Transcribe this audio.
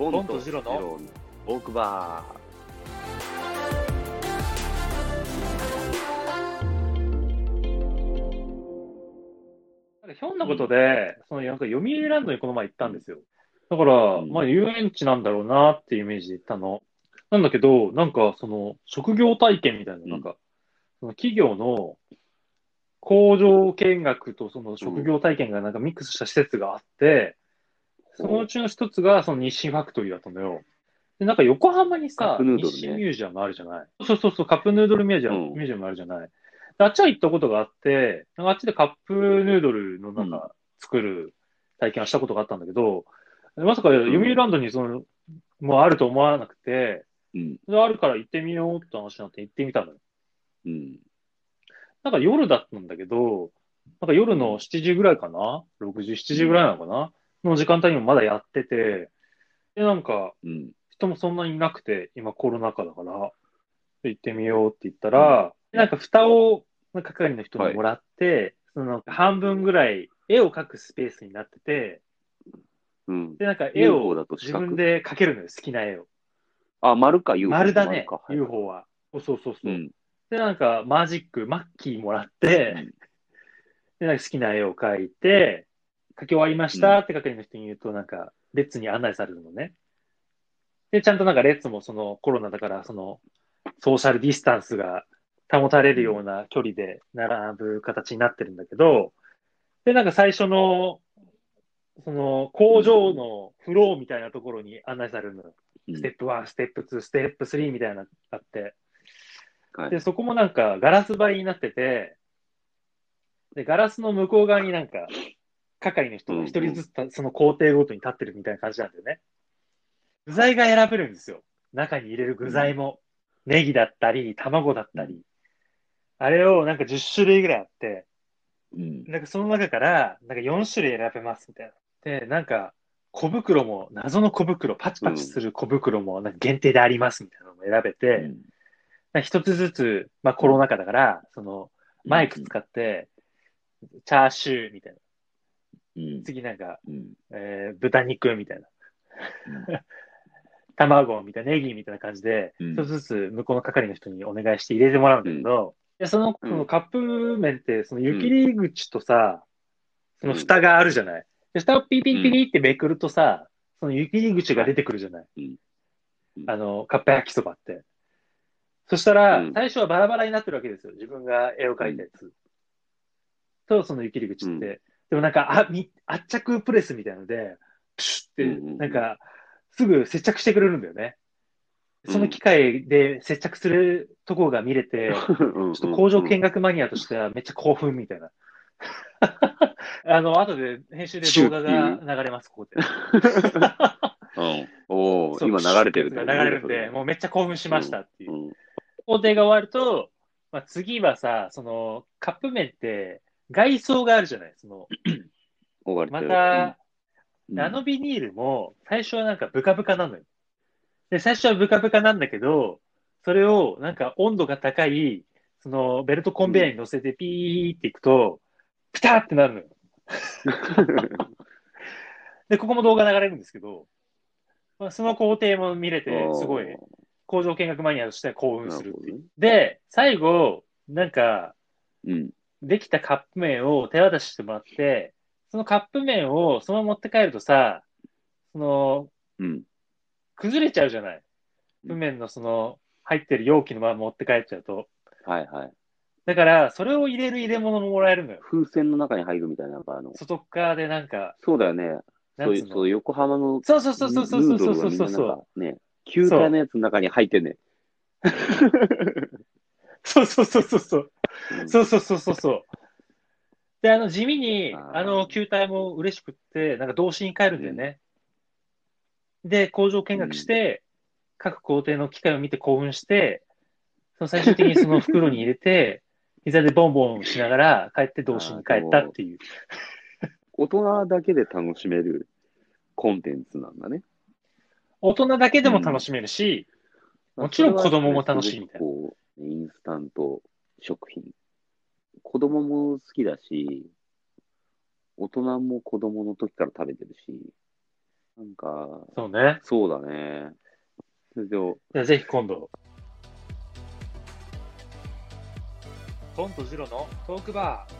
ボボンとジローのオークバなんかひょんなことで、そのなんか読売ランドにこの前行ったんですよ。だから、うんまあ遊園地なんだろうなっていうイメージで行ったの。なんだけど、なんかその職業体験みたいな、うんなんか、その企業の工場見学とその職業体験がなんかミックスした施設があって、そのうちの一つがその日清ファクトリーだったのよ。で、なんか横浜にさ、カップヌードルね日清ミュージアムあるじゃない？そうそうそう、カップヌードルミュージアム、うんミュージアムあるじゃない？であっちは行ったことがあって、なんかあっちでカップヌードルのなんか作る体験をしたことがあったんだけど、まさか読売ランドにその、もうあると思わなくて、ー。うん。であるから行ってみようって話になって行ってみたのよ。うん。なんか夜だったんだけど、なんか夜の7時ぐらいかな ?6 時、7時ぐらいなのかな？の時間帯にもまだやってて、で、なんかうん。人もそんなにいなくて、今コロナ禍だから、で行ってみようって言ったら、なんか蓋を係の人にもらって、その半分ぐらい絵を描くスペースになってて、うん。で、なんか絵を自分で描けるのよ、好きな絵を。あ、丸か、UFO。丸だねか、はい UFO は。そうそうそうそう。うん。で、なんかマジック、マッキーもらって、で、なんか好きな絵を描いて、描き終わりましたって係の人に言うと、なんか、列に案内されるのね。で、ちゃんとなんか列もそのコロナだから、その、ソーシャルディスタンスが保たれるような距離で並ぶ形になってるんだけど、で、なんか最初の、その工場のフローみたいなところに案内されるの。よ。うん。ステップ1、ステップ2、ステップ3みたいなのがあって、はい。で、そこもなんかガラス張りになってて、で、ガラスの向こう側になんか、係の人が一人ずつたその工程ごとに立ってるみたいな感じなんだよね。具材が選べるんですよ。中に入れる具材も。ネギだったり、卵だったり。あれをなんか10種類ぐらいあって、うん。なんかその中から、なんか4種類選べますみたいな。で、なんか小袋も、謎の小袋、パチパチする小袋もなんか限定でありますみたいなのも選べて、一つずつ、まあコロナ禍だから、そのマイク使って、チャーシューみたいな。うん。次なんか、うん。えー豚肉みたいな。卵みたいな、ネギみたいな感じで、うん一つずつ向こうの係の人にお願いして入れてもらうんだけど、でその、そのカップ麺って、その湯切り口とさ、その蓋があるじゃない。で、蓋をピリピリピリってめくるとさ、その湯切り口が出てくるじゃない。うんうんあの、カップ焼きそばって。そしたら、うん最初はバラバラになってるわけですよ。自分が絵を描いたやつ。と、その湯切り口って。うんでもなんか、あ、み、圧着プレスみたいなので、プシュって、なんか、すぐ接着してくれるんだよね。その機械で接着するところが見れて、ちょっと工場見学マニアとしてはめっちゃ興奮みたいな。あの、後で編集で動画が流れます、ここで。うん。おお、今流れてる流れるんで、もうめっちゃ興奮しましたっていう。うん。工程が終わると、まあ、次はさ、その、カップ麺って外装があるじゃないその、また、うん、あのビニールも最初はなんかブカブカなのよ。で、最初はブカブカなんだけど、それをなんか温度が高い、そのベルトコンベヤーに乗せてピーっていくと、ピターってなるのよ。で、ここも動画流れるんですけど、まあ、その工程も見れて、すごい工場見学マニアとしては興奮するっていう。で、最後、なんか、うん。できたカップ麺を手渡ししてもらって、そのカップ麺をそのまま持って帰るとさ、その、うん。崩れちゃうじゃない？うんカップ麺のその、入ってる容器のまま持って帰っちゃうと。はいはい。だから、それを入れる入れ物ももらえるのよ。風船の中に入るみたいな、なんかあの、外っ側でなんか、そうだよね。そういう、そう横浜のそうそうそうそうそうそうそうそうヌードルがみんななんかね、球体のやつの中に入ってんね。そうそうそうそうそう。うんそうそうそうそうそう。で、あの、地味に、あーあの、球体も嬉しくって、なんか童心に帰るんだよね。で、工場見学して、各工程の機械を見て興奮して、その最終的にその袋に入れて、膝でボンボンしながら帰って童心に帰ったっていう。大人だけで楽しめるコンテンツなんだね。大人だけでも楽しめるし、もちろん子供も楽しいみたいなな。こう、インスタント食品。子供も好きだし、大人も子供の時から食べてるし、なんか、そうね。そうだね。それで、じゃあぜひ今度。トンとジロのトークバー。